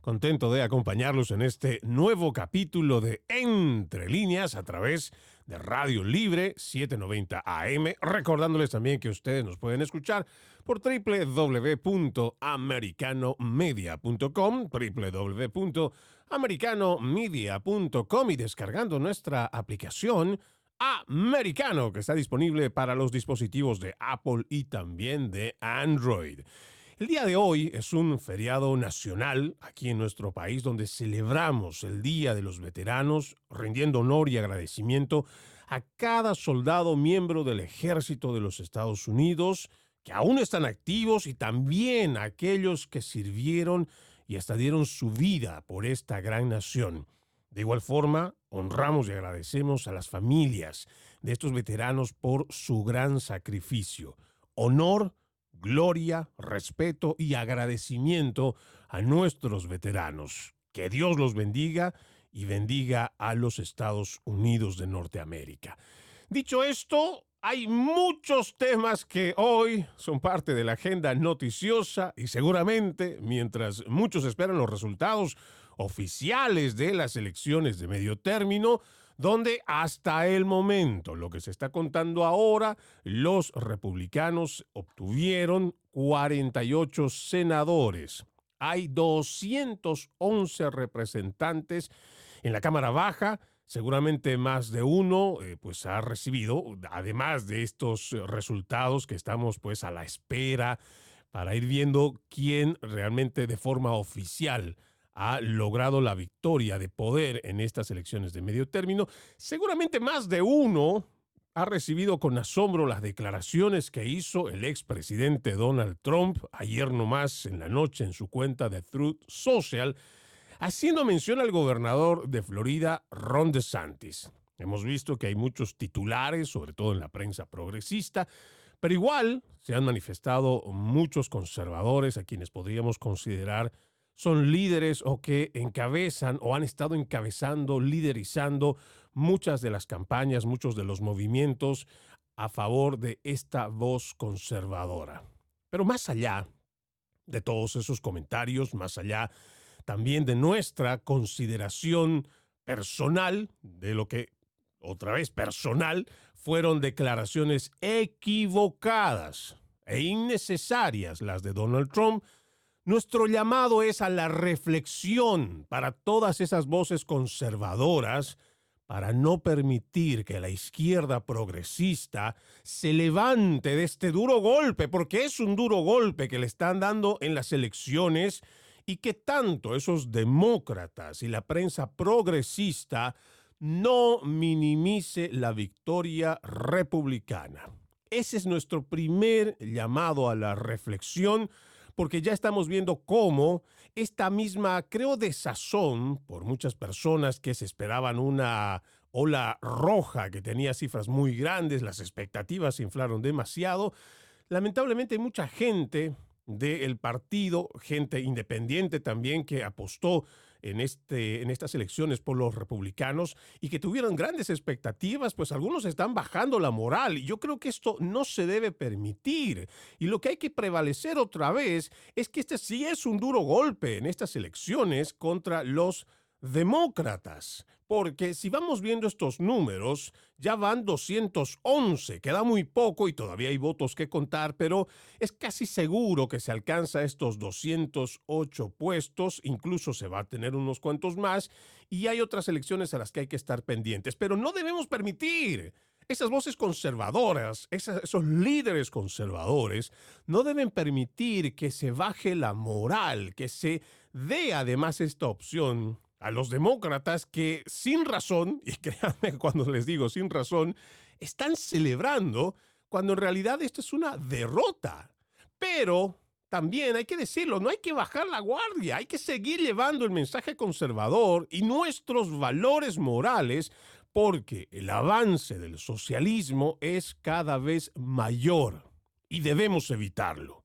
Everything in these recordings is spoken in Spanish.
contento de acompañarlos en este nuevo capítulo de Entre líneas a través de Radio Libre 790 AM, recordándoles también que ustedes nos pueden escuchar por www.americanomedia.com, www.americanomedia.com y descargando nuestra aplicación Americano, que está disponible para los dispositivos de Apple y también de Android. El día de hoy es un feriado nacional aquí en nuestro país donde celebramos el Día de los Veteranos, rindiendo honor y agradecimiento a cada soldado miembro del ejército de los Estados Unidos que aún están activos y también a aquellos que sirvieron y hasta dieron su vida por esta gran nación. De igual forma, honramos y agradecemos a las familias de estos veteranos por su gran sacrificio. Honor, gloria, respeto y agradecimiento a nuestros veteranos. Que Dios los bendiga y bendiga a los Estados Unidos de Norteamérica. Dicho esto, hay muchos temas que hoy son parte de la agenda noticiosa y seguramente, mientras muchos esperan los resultados oficiales de las elecciones de medio término, donde hasta el momento, lo que se está contando ahora, los republicanos obtuvieron 48 senadores. Hay 211 representantes en la Cámara Baja, seguramente más de uno eh, pues ha recibido, además de estos resultados que estamos pues a la espera para ir viendo quién realmente de forma oficial ha logrado la victoria de poder en estas elecciones de medio término, seguramente más de uno ha recibido con asombro las declaraciones que hizo el expresidente Donald Trump ayer nomás en la noche en su cuenta de Truth Social, haciendo mención al gobernador de Florida, Ron DeSantis. Hemos visto que hay muchos titulares, sobre todo en la prensa progresista, pero igual se han manifestado muchos conservadores a quienes podríamos considerar son líderes o que encabezan o han estado encabezando, liderizando muchas de las campañas, muchos de los movimientos a favor de esta voz conservadora. Pero más allá de todos esos comentarios, más allá también de nuestra consideración personal, de lo que, otra vez personal, fueron declaraciones equivocadas e innecesarias las de Donald Trump, nuestro llamado es a la reflexión para todas esas voces conservadoras para no permitir que la izquierda progresista se levante de este duro golpe, porque es un duro golpe que le están dando en las elecciones y que tanto esos demócratas y la prensa progresista no minimice la victoria republicana. Ese es nuestro primer llamado a la reflexión porque ya estamos viendo cómo esta misma, creo, desazón por muchas personas que se esperaban una ola roja que tenía cifras muy grandes, las expectativas se inflaron demasiado. Lamentablemente mucha gente del partido, gente independiente también que apostó en, este, en estas elecciones por los republicanos y que tuvieron grandes expectativas, pues algunos están bajando la moral y yo creo que esto no se debe permitir. Y lo que hay que prevalecer otra vez es que este sí es un duro golpe en estas elecciones contra los demócratas. Porque si vamos viendo estos números, ya van 211, queda muy poco y todavía hay votos que contar, pero es casi seguro que se alcanza estos 208 puestos, incluso se va a tener unos cuantos más, y hay otras elecciones a las que hay que estar pendientes. Pero no debemos permitir esas voces conservadoras, esos líderes conservadores, no deben permitir que se baje la moral, que se dé además esta opción a los demócratas que sin razón, y créanme cuando les digo sin razón, están celebrando cuando en realidad esto es una derrota. Pero también hay que decirlo, no hay que bajar la guardia, hay que seguir llevando el mensaje conservador y nuestros valores morales porque el avance del socialismo es cada vez mayor y debemos evitarlo.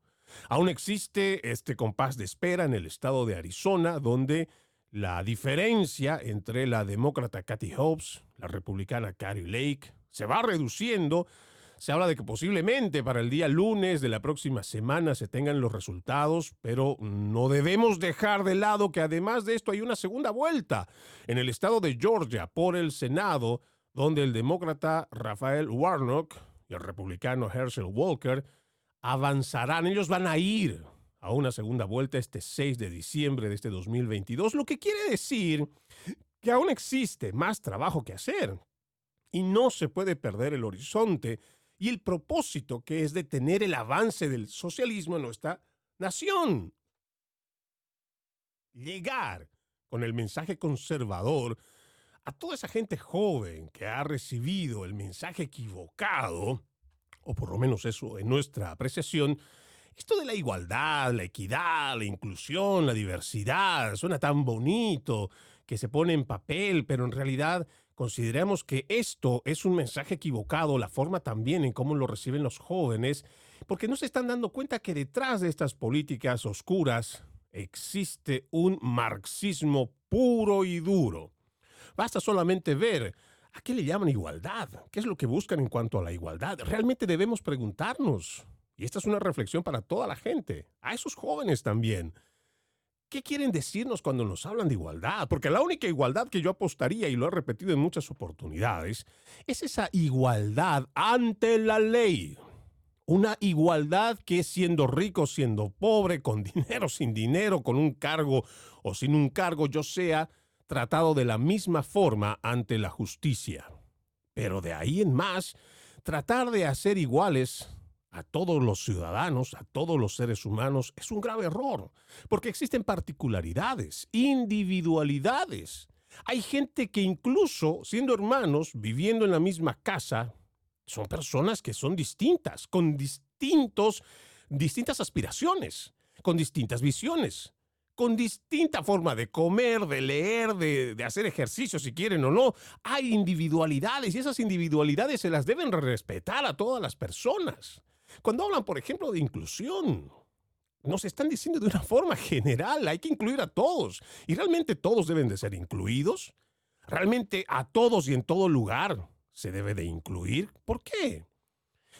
Aún existe este compás de espera en el estado de Arizona, donde la diferencia entre la demócrata Kathy Hobbs, la republicana Carrie Lake, se va reduciendo. Se habla de que posiblemente para el día lunes de la próxima semana se tengan los resultados, pero no debemos dejar de lado que además de esto hay una segunda vuelta en el estado de Georgia por el Senado, donde el demócrata Rafael Warnock y el republicano Herschel Walker avanzarán. Ellos van a ir a una segunda vuelta este 6 de diciembre de este 2022, lo que quiere decir que aún existe más trabajo que hacer y no se puede perder el horizonte y el propósito que es detener el avance del socialismo en nuestra nación. Llegar con el mensaje conservador a toda esa gente joven que ha recibido el mensaje equivocado, o por lo menos eso en nuestra apreciación, esto de la igualdad, la equidad, la inclusión, la diversidad, suena tan bonito que se pone en papel, pero en realidad consideramos que esto es un mensaje equivocado, la forma también en cómo lo reciben los jóvenes, porque no se están dando cuenta que detrás de estas políticas oscuras existe un marxismo puro y duro. Basta solamente ver a qué le llaman igualdad, qué es lo que buscan en cuanto a la igualdad. Realmente debemos preguntarnos, y esta es una reflexión para toda la gente, a esos jóvenes también. ¿Qué quieren decirnos cuando nos hablan de igualdad? Porque la única igualdad que yo apostaría, y lo he repetido en muchas oportunidades, es esa igualdad ante la ley. Una igualdad que siendo rico, siendo pobre, con dinero, sin dinero, con un cargo o sin un cargo, yo sea tratado de la misma forma ante la justicia. Pero de ahí en más, tratar de hacer iguales a todos los ciudadanos, a todos los seres humanos, es un grave error, porque existen particularidades, individualidades. Hay gente que incluso siendo hermanos, viviendo en la misma casa, son personas que son distintas, con distintos, distintas aspiraciones, con distintas visiones, con distinta forma de comer, de leer, de, de, hacer ejercicio si quieren o no. Hay individualidades y esas individualidades se las deben respetar a todas las personas. Cuando hablan, por ejemplo, de inclusión, nos están diciendo de una forma general, hay que incluir a todos. ¿Y realmente todos deben de ser incluidos? ¿Realmente a todos y en todo lugar se debe de incluir? ¿Por qué?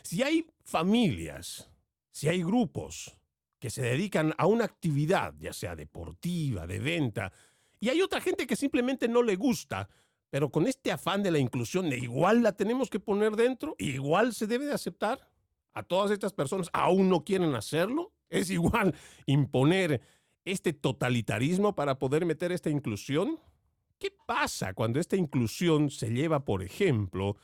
Si hay familias, si hay grupos que se dedican a una actividad, ya sea deportiva, de venta, y hay otra gente que simplemente no le gusta, pero con este afán de la inclusión, igual la tenemos que poner dentro, igual se debe de aceptar a todas estas personas aún no quieren hacerlo? ¿Es igual imponer este totalitarismo para poder meter esta inclusión? ¿Qué pasa cuando esta inclusión se lleva, por ejemplo,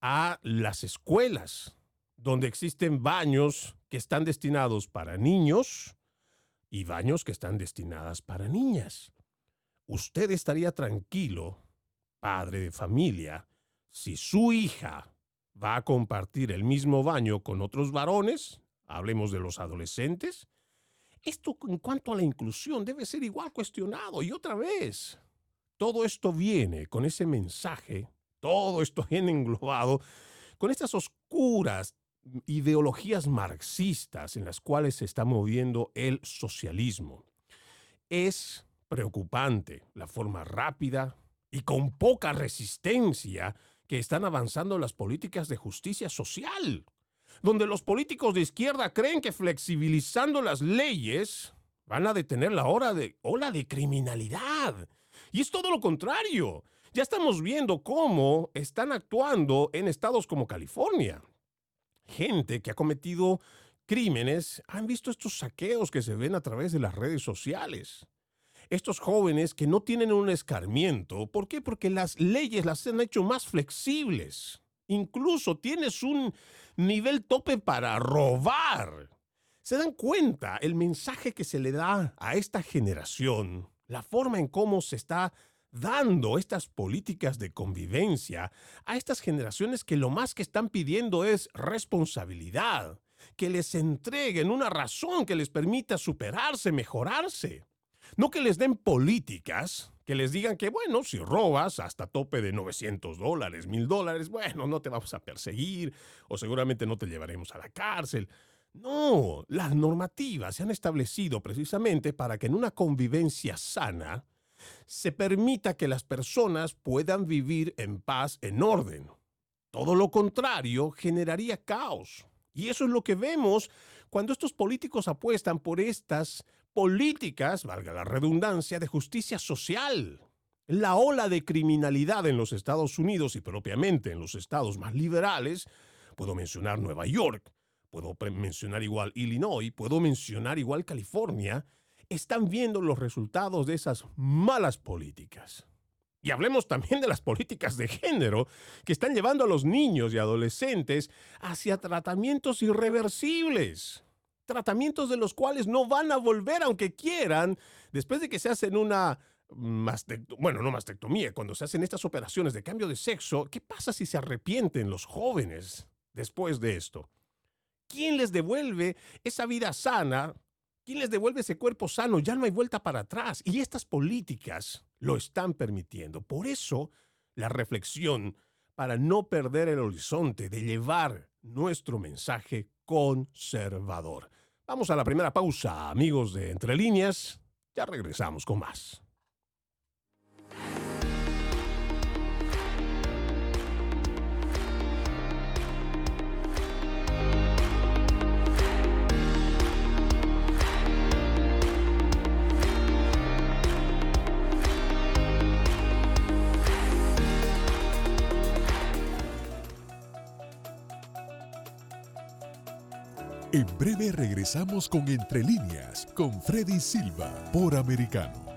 a las escuelas, donde existen baños que están destinados para niños y baños que están destinadas para niñas? ¿Usted estaría tranquilo, padre de familia, si su hija va a compartir el mismo baño con otros varones, hablemos de los adolescentes, esto en cuanto a la inclusión debe ser igual cuestionado. Y otra vez, todo esto viene con ese mensaje, todo esto viene englobado con estas oscuras ideologías marxistas en las cuales se está moviendo el socialismo. Es preocupante la forma rápida y con poca resistencia que están avanzando las políticas de justicia social, donde los políticos de izquierda creen que flexibilizando las leyes van a detener la hora de, ola de criminalidad. Y es todo lo contrario. Ya estamos viendo cómo están actuando en estados como California. Gente que ha cometido crímenes han visto estos saqueos que se ven a través de las redes sociales. Estos jóvenes que no tienen un escarmiento, ¿por qué? Porque las leyes las han hecho más flexibles. Incluso tienes un nivel tope para robar. ¿Se dan cuenta el mensaje que se le da a esta generación? La forma en cómo se está dando estas políticas de convivencia a estas generaciones que lo más que están pidiendo es responsabilidad, que les entreguen una razón que les permita superarse, mejorarse. No que les den políticas que les digan que, bueno, si robas hasta tope de 900 dólares, 1000 dólares, bueno, no te vamos a perseguir o seguramente no te llevaremos a la cárcel. No, las normativas se han establecido precisamente para que en una convivencia sana se permita que las personas puedan vivir en paz, en orden. Todo lo contrario generaría caos. Y eso es lo que vemos cuando estos políticos apuestan por estas políticas, valga la redundancia, de justicia social. La ola de criminalidad en los Estados Unidos y propiamente en los estados más liberales, puedo mencionar Nueva York, puedo mencionar igual Illinois, puedo mencionar igual California, están viendo los resultados de esas malas políticas. Y hablemos también de las políticas de género que están llevando a los niños y adolescentes hacia tratamientos irreversibles. Tratamientos de los cuales no van a volver aunque quieran después de que se hacen una bueno, no mastectomía, cuando se hacen estas operaciones de cambio de sexo, ¿qué pasa si se arrepienten los jóvenes después de esto? ¿Quién les devuelve esa vida sana ¿Quién les devuelve ese cuerpo sano? Ya no hay vuelta para atrás. Y estas políticas lo están permitiendo. Por eso, la reflexión para no perder el horizonte de llevar nuestro mensaje conservador. Vamos a la primera pausa, amigos de Entre Líneas. Ya regresamos con más. En breve regresamos con Entre líneas con Freddy Silva por Americano.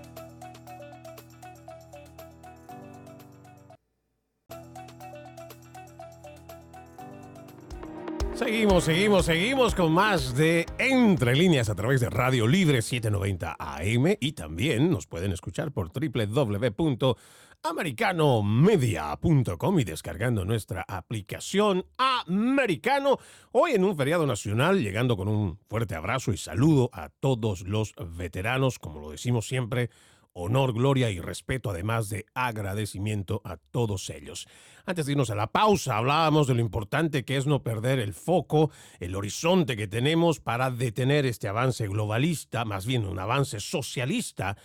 Seguimos, seguimos, seguimos con más de Entre líneas a través de Radio Libre 790 AM y también nos pueden escuchar por www americanomedia.com y descargando nuestra aplicación Americano. Hoy en un feriado nacional, llegando con un fuerte abrazo y saludo a todos los veteranos, como lo decimos siempre, honor, gloria y respeto, además de agradecimiento a todos ellos. Antes de irnos a la pausa, hablábamos de lo importante que es no perder el foco, el horizonte que tenemos para detener este avance globalista, más bien un avance socialista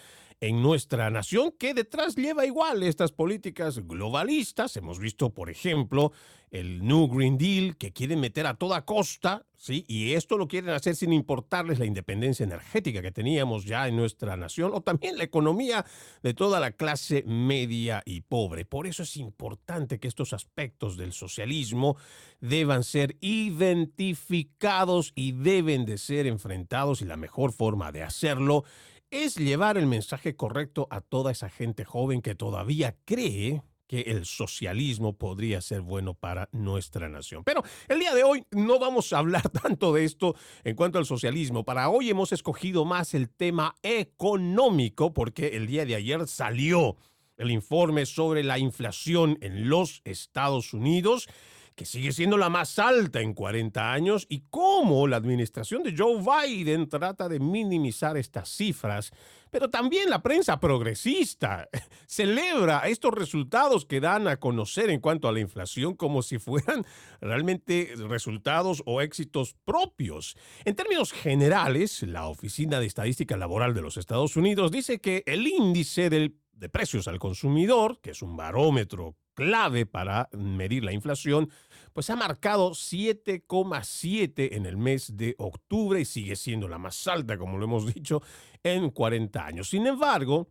en nuestra nación que detrás lleva igual estas políticas globalistas. Hemos visto, por ejemplo, el New Green Deal que quieren meter a toda costa, ¿sí? Y esto lo quieren hacer sin importarles la independencia energética que teníamos ya en nuestra nación o también la economía de toda la clase media y pobre. Por eso es importante que estos aspectos del socialismo deban ser identificados y deben de ser enfrentados y la mejor forma de hacerlo es llevar el mensaje correcto a toda esa gente joven que todavía cree que el socialismo podría ser bueno para nuestra nación. Pero el día de hoy no vamos a hablar tanto de esto en cuanto al socialismo. Para hoy hemos escogido más el tema económico porque el día de ayer salió el informe sobre la inflación en los Estados Unidos que sigue siendo la más alta en 40 años, y cómo la administración de Joe Biden trata de minimizar estas cifras. Pero también la prensa progresista celebra estos resultados que dan a conocer en cuanto a la inflación como si fueran realmente resultados o éxitos propios. En términos generales, la Oficina de Estadística Laboral de los Estados Unidos dice que el índice de precios al consumidor, que es un barómetro clave para medir la inflación, pues ha marcado 7,7 en el mes de octubre y sigue siendo la más alta, como lo hemos dicho, en 40 años. Sin embargo,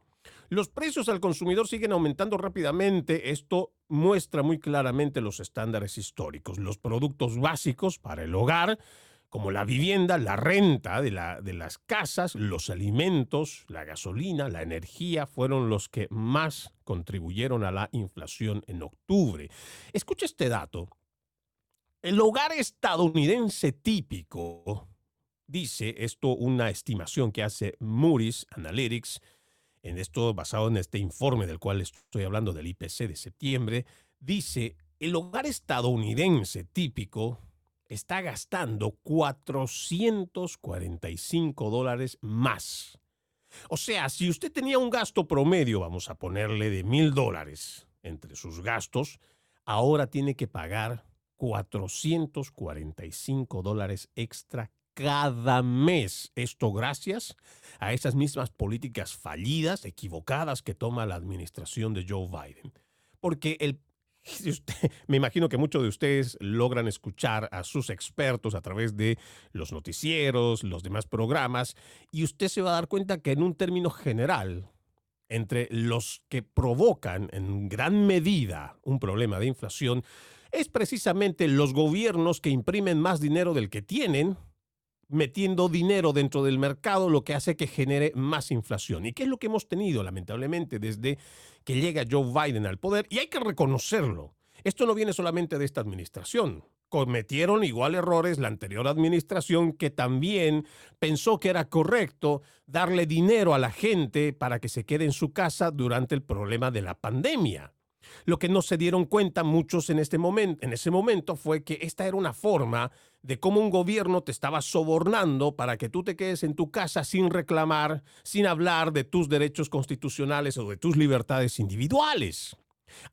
Los precios al consumidor siguen aumentando rápidamente. Esto muestra muy claramente los estándares históricos. Los productos básicos para el hogar, como la vivienda, la renta de, las casas, los alimentos, la gasolina, la energía, fueron los que más contribuyeron a la inflación en octubre. Escucha este dato. El hogar estadounidense típico, dice esto una estimación que hace Moody's Analytics, en esto basado en este informe del cual estoy hablando del IPC de septiembre, dice, el hogar estadounidense típico está gastando 445 dólares más. O sea, si usted tenía un gasto promedio, vamos a ponerle de mil dólares entre sus gastos, ahora tiene que pagar 445 dólares extra cada mes. Esto gracias a esas mismas políticas fallidas, equivocadas que toma la administración de Joe Biden. Porque el me imagino que muchos de ustedes logran escuchar a sus expertos a través de los noticieros, los demás programas, y usted se va a dar cuenta que en un término general, entre los que provocan en gran medida un problema de inflación, es precisamente los gobiernos que imprimen más dinero del que tienen metiendo dinero dentro del mercado, lo que hace que genere más inflación. ¿Y qué es lo que hemos tenido, lamentablemente, desde que llega Joe Biden al poder? Y hay que reconocerlo. Esto no viene solamente de esta administración. Cometieron igual errores la anterior administración que también pensó que era correcto darle dinero a la gente para que se quede en su casa durante el problema de la pandemia. Lo que no se dieron cuenta muchos en, este momento, en ese momento fue que esta era una forma de cómo un gobierno te estaba sobornando para que tú te quedes en tu casa sin reclamar, sin hablar de tus derechos constitucionales o de tus libertades individuales.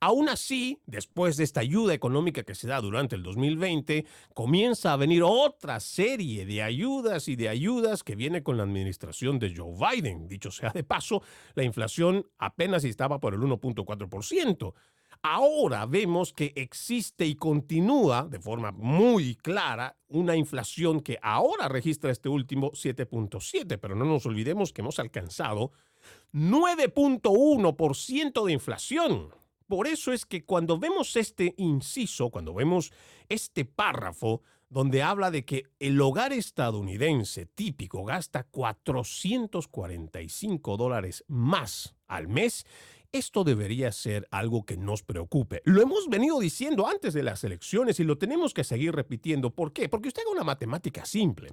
Aún así, después de esta ayuda económica que se da durante el 2020, comienza a venir otra serie de ayudas y de ayudas que viene con la administración de Joe Biden. Dicho sea de paso, la inflación apenas estaba por el 1.4%. Ahora vemos que existe y continúa de forma muy clara una inflación que ahora registra este último 7.7, pero no nos olvidemos que hemos alcanzado 9.1% de inflación. Por eso es que cuando vemos este inciso, cuando vemos este párrafo donde habla de que el hogar estadounidense típico gasta 445 dólares más al mes, esto debería ser algo que nos preocupe. Lo hemos venido diciendo antes de las elecciones y lo tenemos que seguir repitiendo. ¿Por qué? Porque usted haga una matemática simple.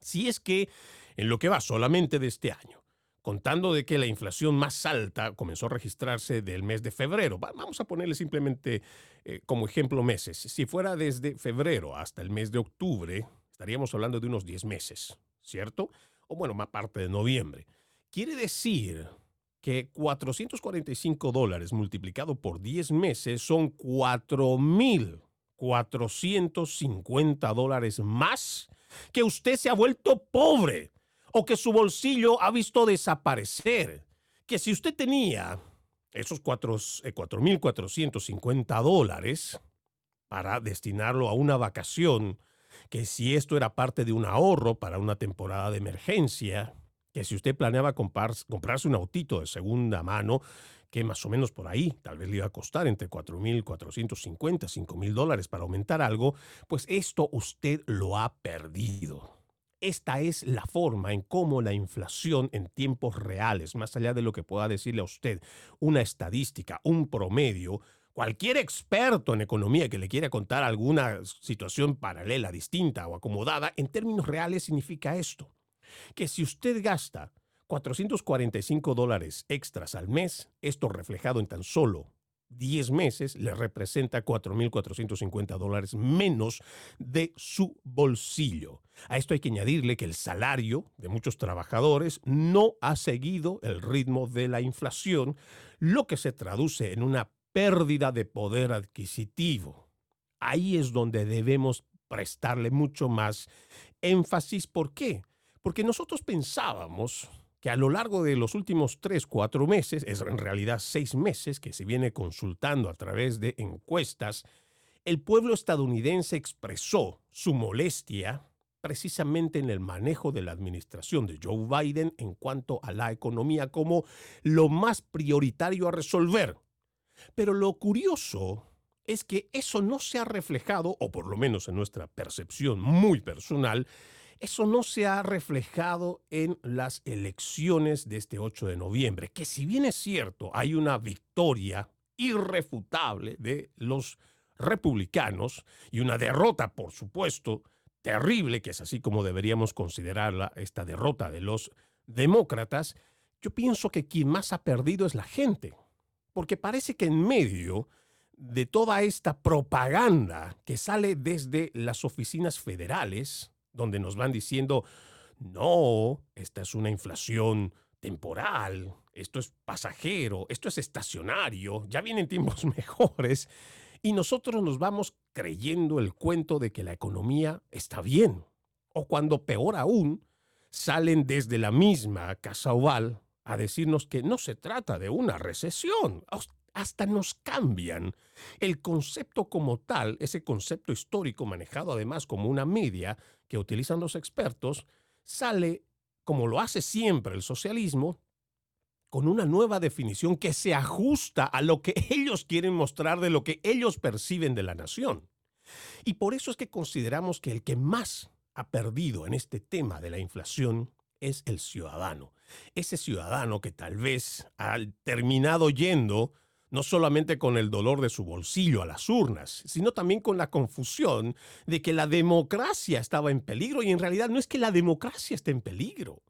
Si es que en lo que va solamente de este año, contando de que la inflación más alta comenzó a registrarse del mes de febrero. Vamos a ponerle simplemente eh, como ejemplo meses. Si fuera desde febrero hasta el mes de octubre, estaríamos hablando de unos 10 meses, ¿cierto? O bueno, más parte de noviembre. Quiere decir que 445 dólares multiplicado por 10 meses son 4.450 dólares más que usted se ha vuelto pobre o que su bolsillo ha visto desaparecer. Que si usted tenía esos 4.450 eh, dólares para destinarlo a una vacación, que si esto era parte de un ahorro para una temporada de emergencia, que si usted planeaba comprarse un autito de segunda mano, que más o menos por ahí tal vez le iba a costar entre 4.450, 5.000 dólares para aumentar algo, pues esto usted lo ha perdido. Esta es la forma en cómo la inflación en tiempos reales, más allá de lo que pueda decirle a usted una estadística, un promedio, cualquier experto en economía que le quiera contar alguna situación paralela, distinta o acomodada, en términos reales significa esto, que si usted gasta 445 dólares extras al mes, esto reflejado en tan solo 10 meses le representa 4.450 dólares menos de su bolsillo. A esto hay que añadirle que el salario de muchos trabajadores no ha seguido el ritmo de la inflación, lo que se traduce en una pérdida de poder adquisitivo. Ahí es donde debemos prestarle mucho más énfasis. ¿Por qué? Porque nosotros pensábamos que a lo largo de los últimos tres, cuatro meses, es en realidad seis meses que se viene consultando a través de encuestas, el pueblo estadounidense expresó su molestia precisamente en el manejo de la administración de Joe Biden en cuanto a la economía como lo más prioritario a resolver. Pero lo curioso es que eso no se ha reflejado, o por lo menos en nuestra percepción muy personal, eso no se ha reflejado en las elecciones de este 8 de noviembre, que si bien es cierto, hay una victoria irrefutable de los republicanos y una derrota, por supuesto, terrible, que es así como deberíamos considerarla esta derrota de los demócratas, yo pienso que quien más ha perdido es la gente, porque parece que en medio de toda esta propaganda que sale desde las oficinas federales, donde nos van diciendo, no, esta es una inflación temporal, esto es pasajero, esto es estacionario, ya vienen tiempos mejores, y nosotros nos vamos creyendo el cuento de que la economía está bien. O cuando peor aún, salen desde la misma Casa Oval a decirnos que no se trata de una recesión. Hasta nos cambian el concepto como tal, ese concepto histórico manejado además como una media que utilizan los expertos, sale, como lo hace siempre el socialismo, con una nueva definición que se ajusta a lo que ellos quieren mostrar de lo que ellos perciben de la nación. Y por eso es que consideramos que el que más ha perdido en este tema de la inflación es el ciudadano. Ese ciudadano que tal vez ha terminado yendo no solamente con el dolor de su bolsillo a las urnas, sino también con la confusión de que la democracia estaba en peligro y en realidad no es que la democracia esté en peligro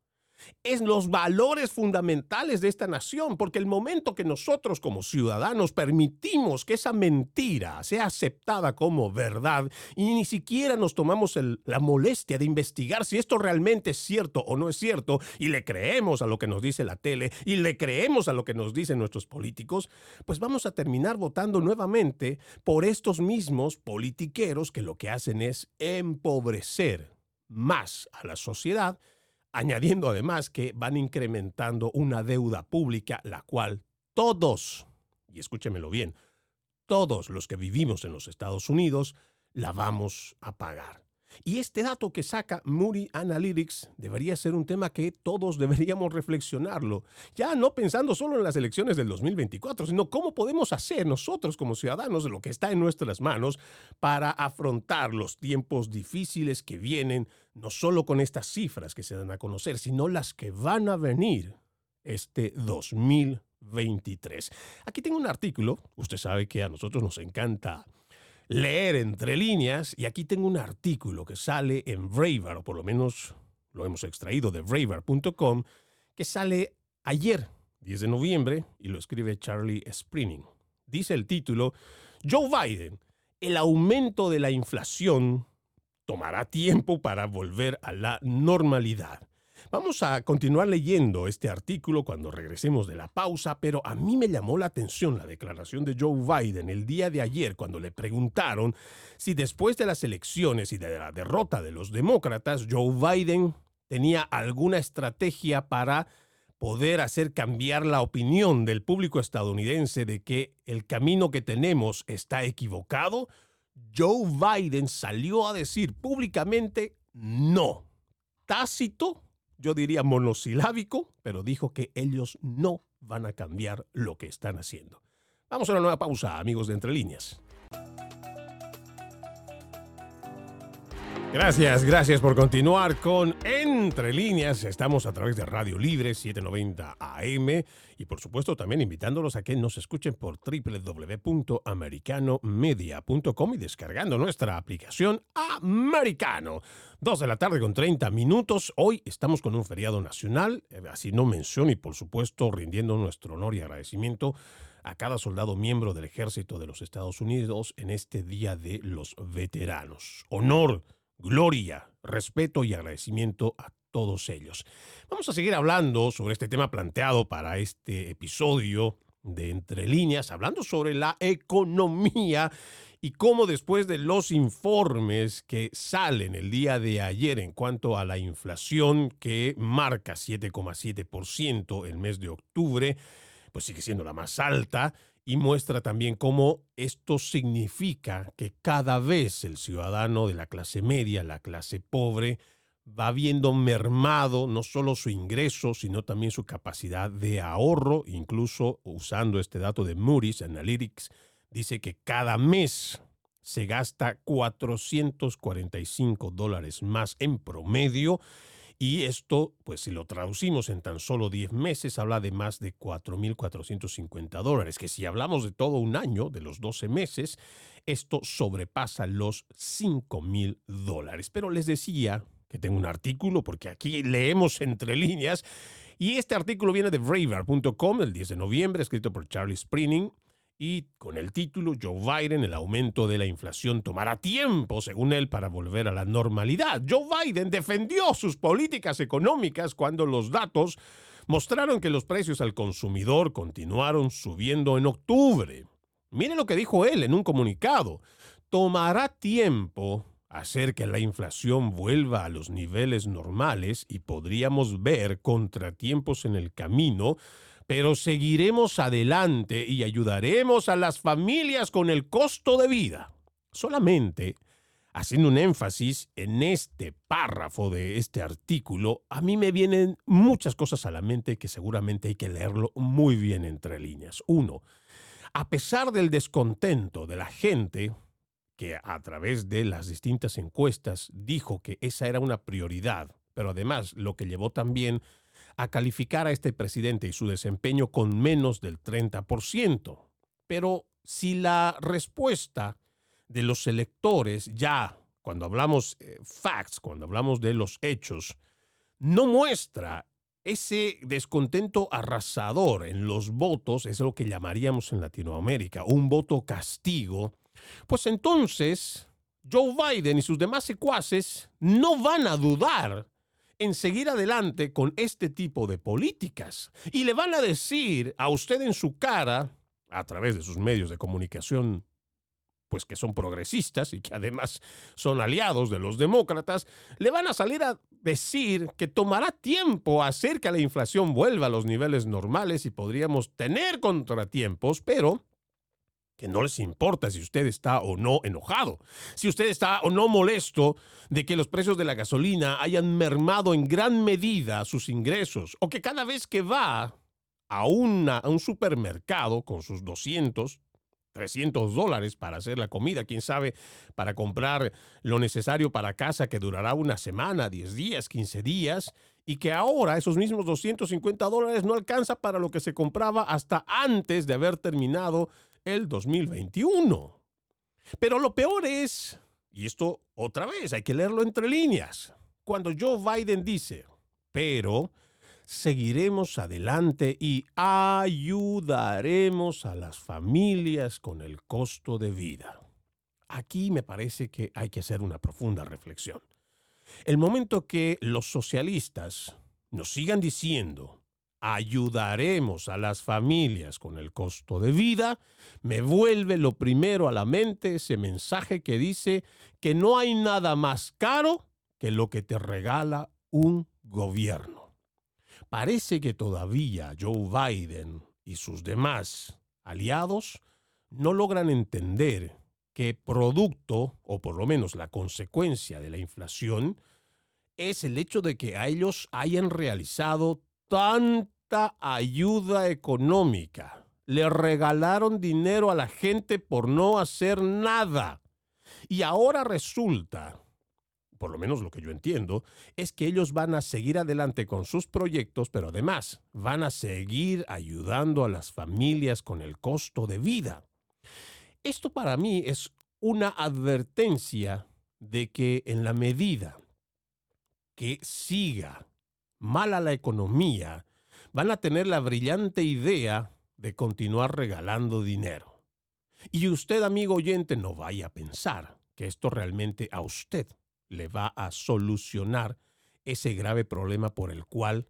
es los valores fundamentales de esta nación, porque el momento que nosotros como ciudadanos permitimos que esa mentira sea aceptada como verdad y ni siquiera nos tomamos la molestia de investigar si esto realmente es cierto o no es cierto y le creemos a lo que nos dice la tele y le creemos a lo que nos dicen nuestros políticos, pues vamos a terminar votando nuevamente por estos mismos politiqueros que lo que hacen es empobrecer más a la sociedad añadiendo además que van incrementando una deuda pública, la cual todos, y escúchemelo bien, todos los que vivimos en los Estados Unidos la vamos a pagar. Y este dato que saca Moody Analytics debería ser un tema que todos deberíamos reflexionarlo, ya no pensando solo en las elecciones del 2024, sino cómo podemos hacer nosotros como ciudadanos lo que está en nuestras manos para afrontar los tiempos difíciles que vienen, no solo con estas cifras que se dan a conocer, sino las que van a venir este 2023. Aquí tengo un artículo, usted sabe que a nosotros nos encanta leer entre líneas. Y aquí tengo un artículo que sale en Braver, o por lo menos lo hemos extraído de braver.com, que sale ayer, 10 de noviembre, y lo escribe Charlie Sprining. Dice el título, Joe Biden, el aumento de la inflación tomará tiempo para volver a la normalidad. Vamos a continuar leyendo este artículo cuando regresemos de la pausa, pero a mí me llamó la atención la declaración de Joe Biden el día de ayer cuando le preguntaron si después de las elecciones y de la derrota de los demócratas, Joe Biden tenía alguna estrategia para poder hacer cambiar la opinión del público estadounidense de que el camino que tenemos está equivocado, Joe Biden salió a decir públicamente no. Tácito yo diría monosilábico, pero dijo que ellos no van a cambiar lo que están haciendo. Vamos a una nueva pausa, amigos de Entre Líneas. Gracias, gracias por continuar con Entre Líneas. Estamos a través de Radio Libre 790 AM y por supuesto también invitándolos a que nos escuchen por www.americanomedia.com y descargando nuestra aplicación Americano. Dos de la tarde con 30 minutos. Hoy estamos con un feriado nacional, eh, así no menciono y por supuesto rindiendo nuestro honor y agradecimiento a cada soldado miembro del ejército de los Estados Unidos en este Día de los Veteranos. Honor gloria, respeto y agradecimiento a todos ellos. Vamos a seguir hablando sobre este tema planteado para este episodio de Entre líneas, hablando sobre la economía y cómo después de los informes que salen el día de ayer en cuanto a la inflación que marca 7,7% el mes de octubre, pues sigue siendo la más alta y muestra también cómo esto significa que cada vez el ciudadano de la clase media, la clase pobre, va viendo mermado no solo su ingreso, sino también su capacidad de ahorro, incluso usando este dato de Moody's Analytics, dice que cada mes se gasta 445 dólares más en promedio y esto, pues si lo traducimos en tan solo 10 meses, habla de más de 4.450 dólares, que si hablamos de todo un año, de los 12 meses, esto sobrepasa los 5.000 dólares. Pero les decía que tengo un artículo, porque aquí leemos entre líneas, y este artículo viene de Braver.com el 10 de noviembre, escrito por Charlie Sprining y con el título Joe Biden, el aumento de la inflación tomará tiempo, según él, para volver a la normalidad. Joe Biden defendió sus políticas económicas cuando los datos mostraron que los precios al consumidor continuaron subiendo en octubre. Mire lo que dijo él en un comunicado. Tomará tiempo hacer que la inflación vuelva a los niveles normales y podríamos ver contratiempos en el camino pero seguiremos adelante y ayudaremos a las familias con el costo de vida. Solamente haciendo un énfasis en este párrafo de este artículo, a mí me vienen muchas cosas a la mente que seguramente hay que leerlo muy bien entre líneas. Uno, a pesar del descontento de la gente, que a través de las distintas encuestas dijo que esa era una prioridad, pero además lo que llevó también a calificar a este presidente y su desempeño con menos del 30%. Pero si la respuesta de los electores ya, cuando hablamos eh, facts, cuando hablamos de los hechos, no muestra ese descontento arrasador en los votos, es lo que llamaríamos en Latinoamérica un voto castigo, pues entonces Joe Biden y sus demás secuaces no van a dudar en seguir adelante con este tipo de políticas. Y le van a decir a usted en su cara, a través de sus medios de comunicación, pues que son progresistas y que además son aliados de los demócratas, le van a salir a decir que tomará tiempo hacer que la inflación vuelva a los niveles normales y podríamos tener contratiempos, pero que no les importa si usted está o no enojado, si usted está o no molesto de que los precios de la gasolina hayan mermado en gran medida sus ingresos, o que cada vez que va a, una, un supermercado con sus 200, 300 dólares para hacer la comida, quién sabe, para comprar lo necesario para casa que durará una semana, 10 días, 15 días, y que ahora esos mismos 250 dólares no alcanza para lo que se compraba hasta antes de haber terminado el 2021. Pero lo peor es, y esto otra vez hay que leerlo entre líneas, cuando Joe Biden dice, pero seguiremos adelante y ayudaremos a las familias con el costo de vida. Aquí me parece que hay que hacer una profunda reflexión. El momento que los socialistas nos sigan diciendo ayudaremos a las familias con el costo de vida, me vuelve lo primero a la mente ese mensaje que dice que no hay nada más caro que lo que te regala un gobierno. Parece que todavía Joe Biden y sus demás aliados no logran entender que producto, o por lo menos la consecuencia de la inflación, es el hecho de que a ellos hayan realizado tanta ayuda económica. Le regalaron dinero a la gente por no hacer nada. Y ahora resulta, por lo menos lo que yo entiendo, es que ellos van a seguir adelante con sus proyectos, pero además van a seguir ayudando a las familias con el costo de vida. Esto para mí es una advertencia de que en la medida que siga mala la economía, van a tener la brillante idea de continuar regalando dinero. Y usted, amigo oyente, no vaya a pensar que esto realmente a usted le va a solucionar ese grave problema por el cual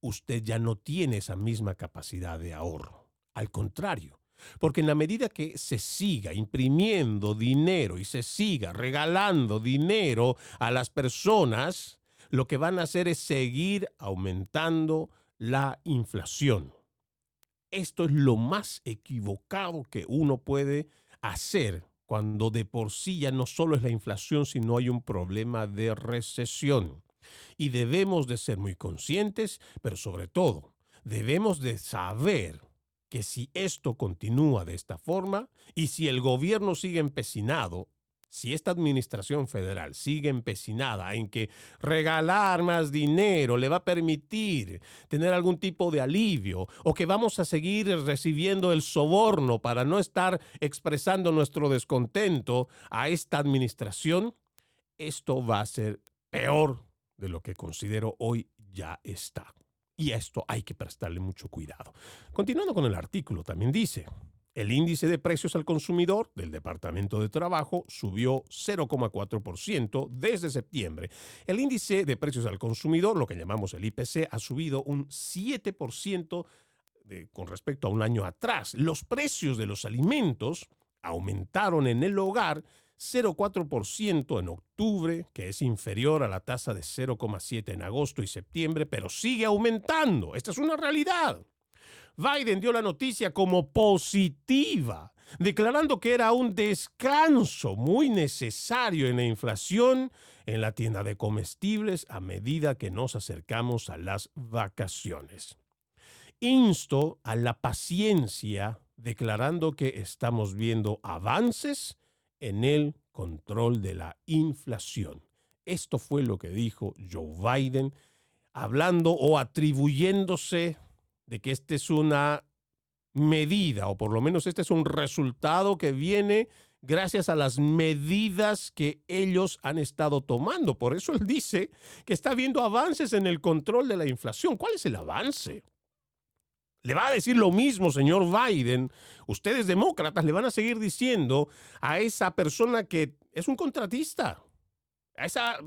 usted ya no tiene esa misma capacidad de ahorro. Al contrario, porque en la medida que se siga imprimiendo dinero y se siga regalando dinero a las personas, lo que van a hacer es seguir aumentando la inflación. Esto es lo más equivocado que uno puede hacer cuando de por sí ya no solo es la inflación, sino hay un problema de recesión. Y debemos de ser muy conscientes, pero sobre todo, debemos de saber que si esto continúa de esta forma y si el gobierno sigue empecinado si esta administración federal sigue empecinada en que regalar más dinero le va a permitir tener algún tipo de alivio o que vamos a seguir recibiendo el soborno para no estar expresando nuestro descontento a esta administración, esto va a ser peor de lo que considero hoy ya está. Y a esto hay que prestarle mucho cuidado. Continuando con el artículo, también dice, el índice de precios al consumidor del Departamento de Trabajo subió 0,4% desde septiembre. El índice de precios al consumidor, lo que llamamos el IPC, ha subido un 7% con respecto a un año atrás. Los precios de los alimentos aumentaron en el hogar 0,4% en octubre, que es inferior a la tasa de 0,7 en agosto y septiembre, pero sigue aumentando. Esta es una realidad. Biden dio la noticia como positiva, declarando que era un descanso muy necesario en la inflación en la tienda de comestibles a medida que nos acercamos a las vacaciones. Insto a la paciencia, declarando que estamos viendo avances en el control de la inflación. Esto fue lo que dijo Joe Biden, hablando o atribuyéndose de que esta es una medida, o por lo menos este es un resultado que viene gracias a las medidas que ellos han estado tomando. Por eso él dice que está viendo avances en el control de la inflación. ¿Cuál es el avance? Le va a decir lo mismo, señor Biden. Ustedes demócratas le van a seguir diciendo a esa persona que es un contratista, a esa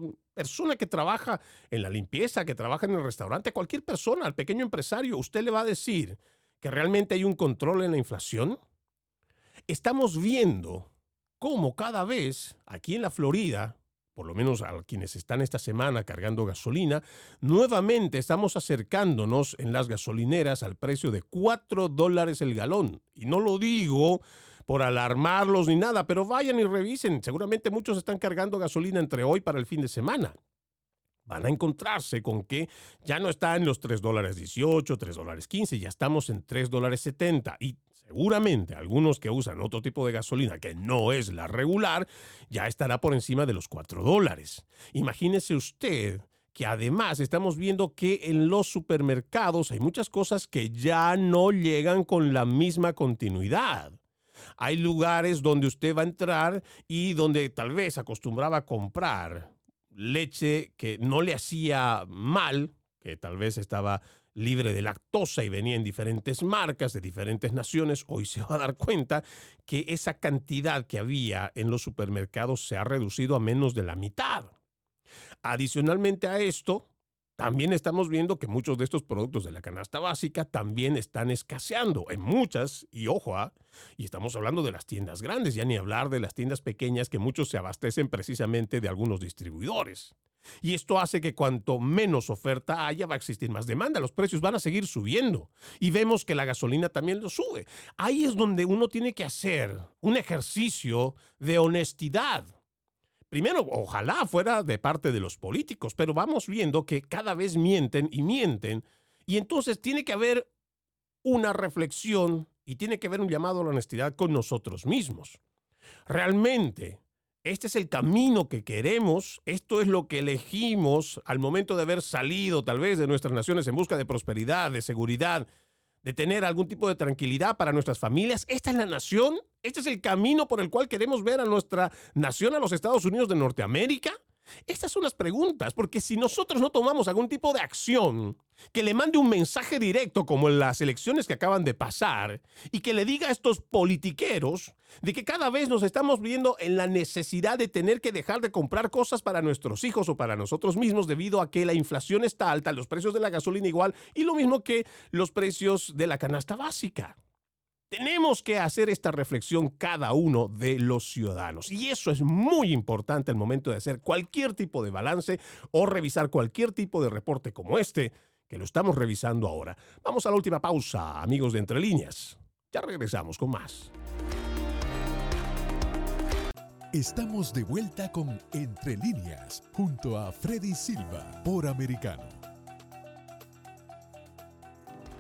persona que trabaja en la limpieza, que trabaja en el restaurante, cualquier persona, al pequeño empresario, usted le va a decir que realmente hay un control en la inflación. Estamos viendo cómo cada vez aquí en la Florida, por lo menos a quienes están esta semana cargando gasolina, nuevamente estamos acercándonos en las gasolineras al precio de 4 dólares el galón. Y no lo digo por alarmarlos ni nada, pero vayan y revisen. Seguramente muchos están cargando gasolina entre hoy para el fin de semana. Van a encontrarse con que ya no está en los 3 dólares 18, 3 dólares 15, ya estamos en 3 dólares 70 y seguramente algunos que usan otro tipo de gasolina que no es la regular ya estará por encima de los 4 dólares. Imagínese usted que además estamos viendo que en los supermercados hay muchas cosas que ya no llegan con la misma continuidad. Hay lugares donde usted va a entrar y donde tal vez acostumbraba a comprar leche que no le hacía mal, que tal vez estaba libre de lactosa y venía en diferentes marcas de diferentes naciones, hoy se va a dar cuenta que esa cantidad que había en los supermercados se ha reducido a menos de la mitad. Adicionalmente a esto, también estamos viendo que muchos de estos productos de la canasta básica también están escaseando en muchas, y ojo, ¿ah? y estamos hablando de las tiendas grandes, ya ni hablar de las tiendas pequeñas que muchos se abastecen precisamente de algunos distribuidores. Y esto hace que cuanto menos oferta haya, va a existir más demanda, los precios van a seguir subiendo. Y vemos que la gasolina también lo sube. Ahí es donde uno tiene que hacer un ejercicio de honestidad primero, ojalá fuera de parte de los políticos, pero vamos viendo que cada vez mienten y mienten, y entonces tiene que haber una reflexión y tiene que haber un llamado a la honestidad con nosotros mismos. Realmente, este es el camino que queremos, esto es lo que elegimos al momento de haber salido tal vez de nuestras naciones en busca de prosperidad, de seguridad, de tener algún tipo de tranquilidad para nuestras familias. Esta es la nación, este es el camino por el cual queremos ver a nuestra nación, a los Estados Unidos de Norteamérica. Estas son las preguntas, porque si nosotros no tomamos algún tipo de acción que le mande un mensaje directo como en las elecciones que acaban de pasar y que le diga a estos politiqueros de que cada vez nos estamos viendo en la necesidad de tener que dejar de comprar cosas para nuestros hijos o para nosotros mismos debido a que la inflación está alta, los precios de la gasolina igual y lo mismo que los precios de la canasta básica. Tenemos que hacer esta reflexión cada uno de los ciudadanos. Y eso es muy importante al momento de hacer cualquier tipo de balance o revisar cualquier tipo de reporte como este que lo estamos revisando ahora. Vamos a la última pausa, amigos de Entre Líneas. Ya regresamos con más. Estamos de vuelta con Entre líneas, junto a Freddy Silva, por Americano.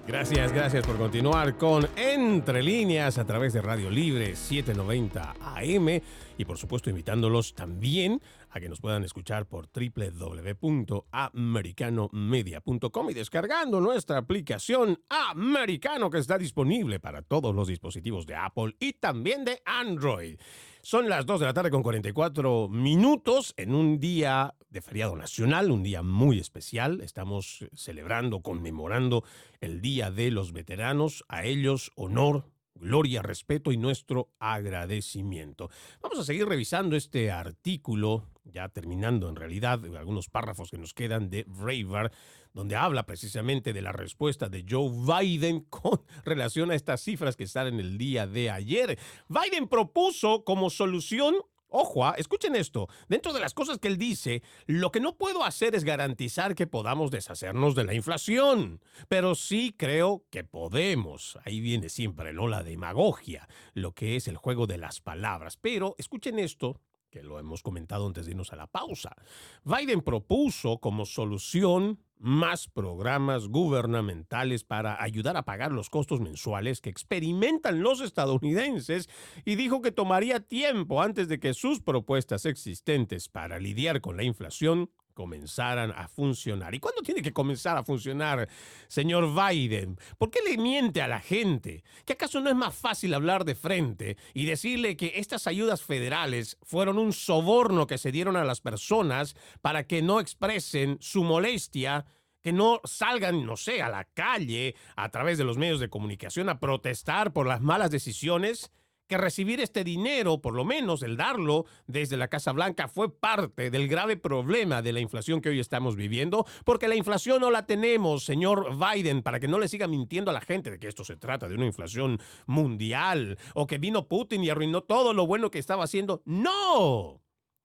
Gracias, gracias por continuar con Entre líneas a través de Radio Libre 790 AM y por supuesto invitándolos también a que nos puedan escuchar por www.americanomedia.com y descargando nuestra aplicación Americano que está disponible para todos los dispositivos de Apple y también de Android. Son las 2 de la tarde con 44 minutos en un día de feriado nacional, un día muy especial. Estamos celebrando, conmemorando el Día de los Veteranos. A ellos honor, gloria, respeto y nuestro agradecimiento. Vamos a seguir revisando este artículo, ya terminando en realidad algunos párrafos que nos quedan de Braver donde habla precisamente de la respuesta de Joe Biden con relación a estas cifras que están en el día de ayer. Biden propuso como solución Ojo, ah, escuchen esto. Dentro de las cosas que él dice, lo que no puedo hacer es garantizar que podamos deshacernos de la inflación. Pero sí creo que podemos. Ahí viene siempre, ¿no? La demagogia, lo que es el juego de las palabras. Pero escuchen esto, que lo hemos comentado antes de irnos a la pausa. Biden propuso como solución más programas gubernamentales para ayudar a pagar los costos mensuales que experimentan los estadounidenses y dijo que tomaría tiempo antes de que sus propuestas existentes para lidiar con la inflación comenzaran a funcionar. ¿Y cuándo tiene que comenzar a funcionar, señor Biden? ¿Por qué le miente a la gente? ¿Que acaso no es más fácil hablar de frente y decirle que estas ayudas federales fueron un soborno que se dieron a las personas para que no expresen su molestia? que no salgan, no sé, a la calle a través de los medios de comunicación a protestar por las malas decisiones que recibir este dinero, por lo menos el darlo desde la Casa Blanca, fue parte del grave problema de la inflación que hoy estamos viviendo, porque la inflación no la tenemos, señor Biden, para que no le siga mintiendo a la gente de que esto se trata de una inflación mundial o que vino Putin y arruinó todo lo bueno que estaba haciendo. No.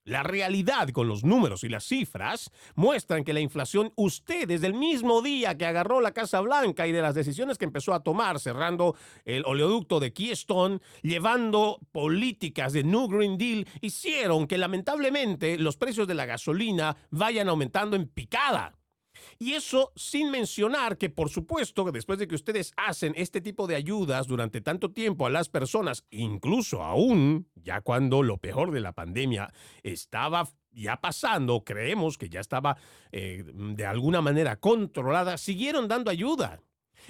La realidad con los números y las cifras muestran que la inflación, usted desde el mismo día que agarró la Casa Blanca y de las decisiones que empezó a tomar, cerrando el oleoducto de Keystone, llevando políticas de New Green Deal, hicieron que lamentablemente los precios de la gasolina vayan aumentando en picada. Y eso sin mencionar que, por supuesto, después de que ustedes hacen este tipo de ayudas durante tanto tiempo a las personas, incluso aún ya cuando lo peor de la pandemia estaba ya pasando, creemos que ya estaba eh, de alguna manera controlada, siguieron dando ayuda.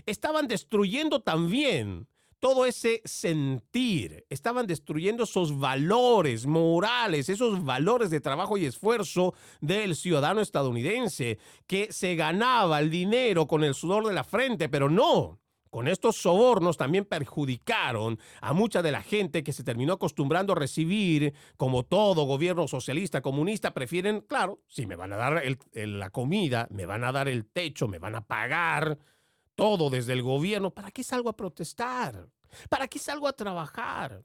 Estaban destruyendo también todo ese sentir, estaban destruyendo esos valores morales, esos valores de trabajo y esfuerzo del ciudadano estadounidense, que se ganaba el dinero con el sudor de la frente, pero no. Con estos sobornos también perjudicaron a mucha de la gente que se terminó acostumbrando a recibir, como todo gobierno socialista, comunista, prefieren, claro, si me van a dar la comida, me van a dar el techo, me van a pagar, todo desde el gobierno, ¿para qué salgo a protestar? ¿Para qué salgo a trabajar?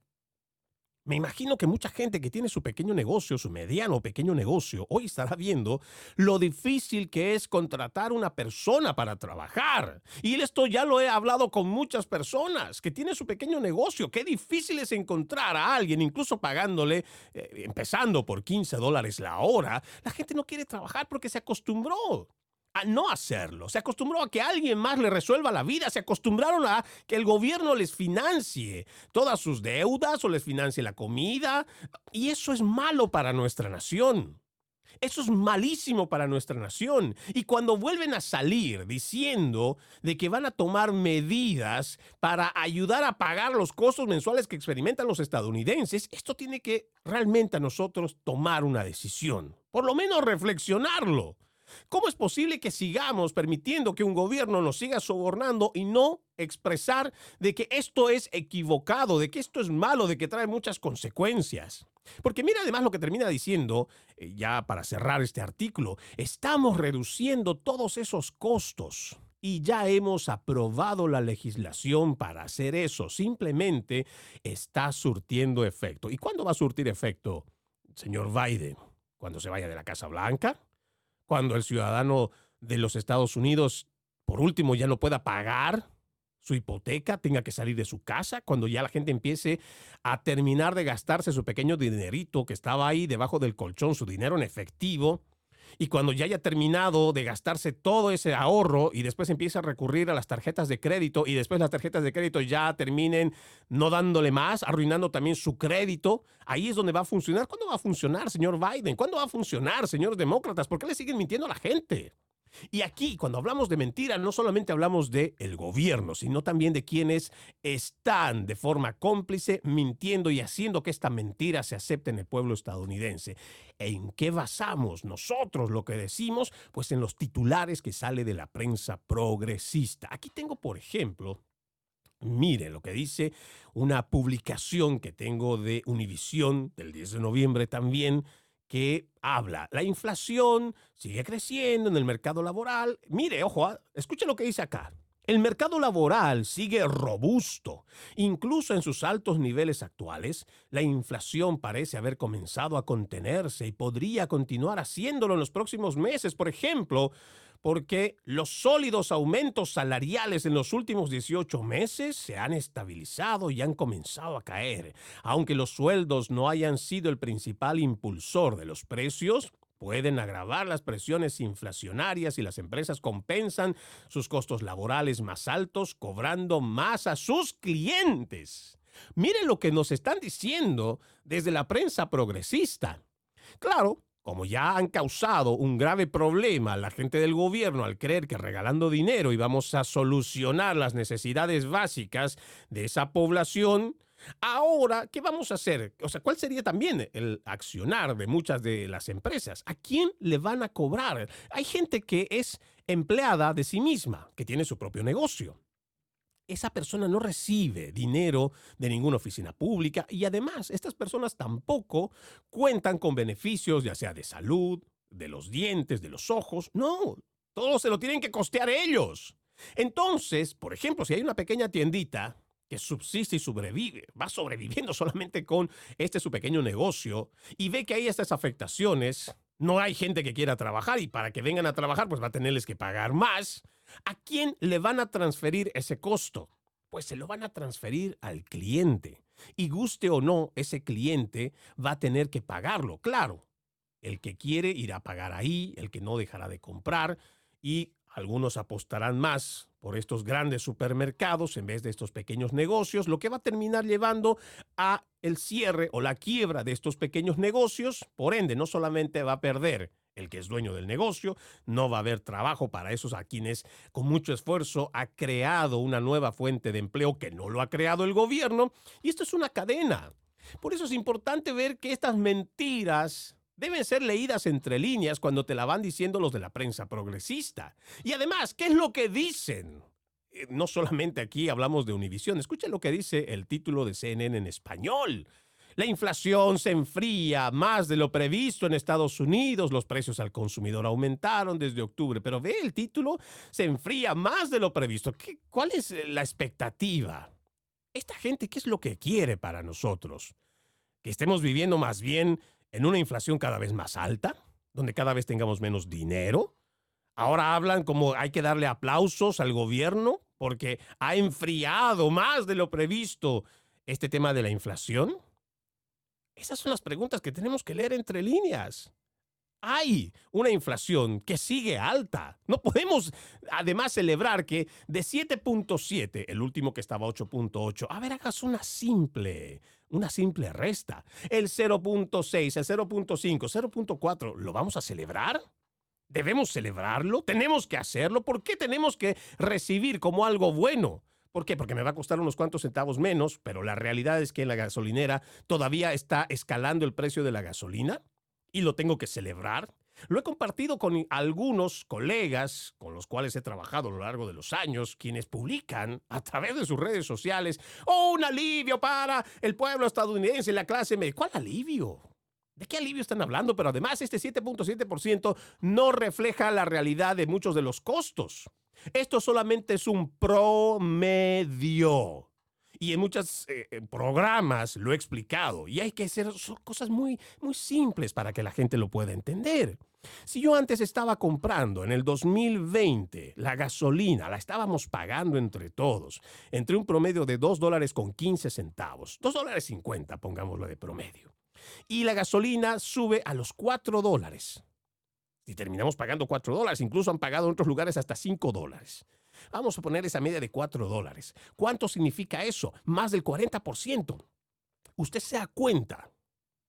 Me imagino que mucha gente que tiene su pequeño negocio, su mediano o pequeño negocio, hoy estará viendo lo difícil que es contratar una persona para trabajar. Y esto ya lo he hablado con muchas personas que tienen su pequeño negocio. Qué difícil es encontrar a alguien, incluso pagándole, eh, empezando por 15 dólares la hora. La gente no quiere trabajar porque se acostumbró a no hacerlo. Se acostumbró a que alguien más le resuelva la vida. Se acostumbraron a que el gobierno les financie todas sus deudas o les financie la comida. Y eso es malo para nuestra nación. Eso es malísimo para nuestra nación. Y cuando vuelven a salir diciendo de que van a tomar medidas para ayudar a pagar los costos mensuales que experimentan los estadounidenses, esto tiene que realmente a nosotros tomar una decisión. Por lo menos reflexionarlo. ¿Cómo es posible que sigamos permitiendo que un gobierno nos siga sobornando y no expresar de que esto es equivocado, de que esto es malo, de que trae muchas consecuencias? Porque mira además lo que termina diciendo, eh, ya para cerrar este artículo, estamos reduciendo todos esos costos. Y ya hemos aprobado la legislación para hacer eso. Simplemente está surtiendo efecto. ¿Y cuándo va a surtir efecto, señor Biden? ¿Cuando se vaya de la Casa Blanca? Cuando el ciudadano de los Estados Unidos por último ya no pueda pagar su hipoteca, tenga que salir de su casa, cuando ya la gente empiece a terminar de gastarse su pequeño dinerito que estaba ahí debajo del colchón, su dinero en efectivo, y cuando ya haya terminado de gastarse todo ese ahorro y después empieza a recurrir a las tarjetas de crédito y después las tarjetas de crédito ya terminen no dándole más, arruinando también su crédito, ahí es donde va a funcionar. ¿Cuándo va a funcionar, señor Biden? ¿Cuándo va a funcionar, señores demócratas? ¿Por qué le siguen mintiendo a la gente? Y aquí, cuando hablamos de mentira, no solamente hablamos del el gobierno, sino también de quienes están de forma cómplice mintiendo y haciendo que esta mentira se acepte en el pueblo estadounidense. ¿En qué basamos nosotros lo que decimos? Pues en los titulares que sale de la prensa progresista. Aquí tengo, por ejemplo, Mire lo que dice una publicación que tengo de Univisión del 10 de noviembre también, que habla. La inflación sigue creciendo en el mercado laboral. Mire, ojo, ah, escuche lo que dice acá. El mercado laboral sigue robusto. Incluso en sus altos niveles actuales, la inflación parece haber comenzado a contenerse y podría continuar haciéndolo en los próximos meses. Por ejemplo, porque los sólidos aumentos salariales en los últimos 18 meses se han estabilizado y han comenzado a caer. Aunque los sueldos no hayan sido el principal impulsor de los precios, pueden agravar las presiones inflacionarias y las empresas compensan sus costos laborales más altos cobrando más a sus clientes. Miren lo que nos están diciendo desde la prensa progresista. Claro, como ya han causado un grave problema a la gente del gobierno al creer que regalando dinero íbamos a solucionar las necesidades básicas de esa población, ahora, ¿qué vamos a hacer? O sea, ¿cuál sería también el accionar de muchas de las empresas? ¿A quién le van a cobrar? Hay gente que es empleada de sí misma, que tiene su propio negocio esa persona no recibe dinero de ninguna oficina pública y además estas personas tampoco cuentan con beneficios ya sea de salud, de los dientes, de los ojos. No, todo se lo tienen que costear ellos. Entonces, por ejemplo, si hay una pequeña tiendita que subsiste y sobrevive, va sobreviviendo solamente con este su pequeño negocio y ve que hay estas afectaciones, no hay gente que quiera trabajar y para que vengan a trabajar pues va a tenerles que pagar más. ¿A quién le van a transferir ese costo? Pues se lo van a transferir al cliente. Y guste o no, ese cliente va a tener que pagarlo, claro. El que quiere irá a pagar ahí, el que no dejará de comprar y algunos apostarán más por estos grandes supermercados en vez de estos pequeños negocios, lo que va a terminar llevando a el cierre o la quiebra de estos pequeños negocios. Por ende, no solamente va a perder el que es dueño del negocio, no va a haber trabajo para esos a quienes con mucho esfuerzo ha creado una nueva fuente de empleo que no lo ha creado el gobierno. Y esto es una cadena. Por eso es importante ver que estas mentiras deben ser leídas entre líneas cuando te la van diciendo los de la prensa progresista. Y además, ¿qué es lo que dicen? Eh, no solamente aquí hablamos de Univisión, escucha lo que dice el título de CNN en español. La inflación se enfría más de lo previsto en Estados Unidos, los precios al consumidor aumentaron desde octubre, pero ve el título, se enfría más de lo previsto. ¿Qué, ¿Cuál es eh, la expectativa? Esta gente, ¿qué es lo que quiere para nosotros? ¿Que estemos viviendo más bien en una inflación cada vez más alta, donde cada vez tengamos menos dinero? Ahora hablan como hay que darle aplausos al gobierno porque ha enfriado más de lo previsto este tema de la inflación. Esas son las preguntas que tenemos que leer entre líneas. Hay una inflación que sigue alta. No podemos además celebrar que de 7.7, el último que estaba 8.8, a ver, hagas una simple, una simple resta. El 0.6, el 0.5, 0.4, ¿lo vamos a celebrar? ¿Debemos celebrarlo? ¿Tenemos que hacerlo? ¿Por qué tenemos que recibir como algo bueno ¿Por qué? Porque me va a costar unos cuantos centavos menos, pero la realidad es que la gasolinera todavía está escalando el precio de la gasolina y lo tengo que celebrar. Lo he compartido con algunos colegas con los cuales he trabajado a lo largo de los años, quienes publican a través de sus redes sociales, ¡oh, un alivio para el pueblo estadounidense, la clase media! ¿Cuál alivio? ¿De qué alivio están hablando? Pero además este 7.7% no refleja la realidad de muchos de los costos. Esto solamente es un promedio. Y en muchos eh, eh, programas lo he explicado. Y hay que hacer cosas muy, muy simples para que la gente lo pueda entender. Si yo antes estaba comprando en el 2020 la gasolina, la estábamos pagando entre todos, entre un promedio de 2 dólares con 15 centavos, 2 dólares 50, pongámoslo de promedio. Y la gasolina sube a los 4 dólares. Y terminamos pagando 4 dólares, incluso han pagado en otros lugares hasta 5 dólares. Vamos a poner esa media de 4 dólares. ¿Cuánto significa eso? Más del 40%. Usted se da cuenta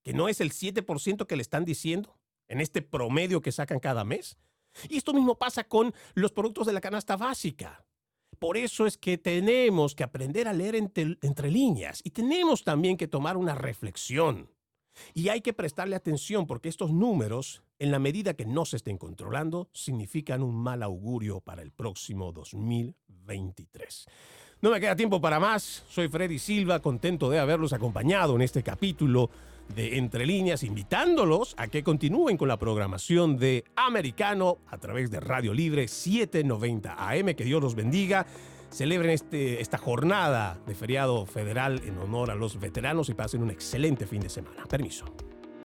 que no es el 7% que le están diciendo en este promedio que sacan cada mes. Y esto mismo pasa con los productos de la canasta básica. Por eso es que tenemos que aprender a leer entre, entre, líneas y tenemos también que tomar una reflexión. Y hay que prestarle atención porque estos números, en la medida que no se estén controlando, significan un mal augurio para el próximo 2023. No me queda tiempo para más. Soy Freddy Silva, contento de haberlos acompañado en este capítulo de Entre Líneas, invitándolos a que continúen con la programación de Americano a través de Radio Libre 790 AM. Que Dios los bendiga. Celebren este, esta jornada de feriado federal en honor a los veteranos y pasen un excelente fin de semana. Permiso.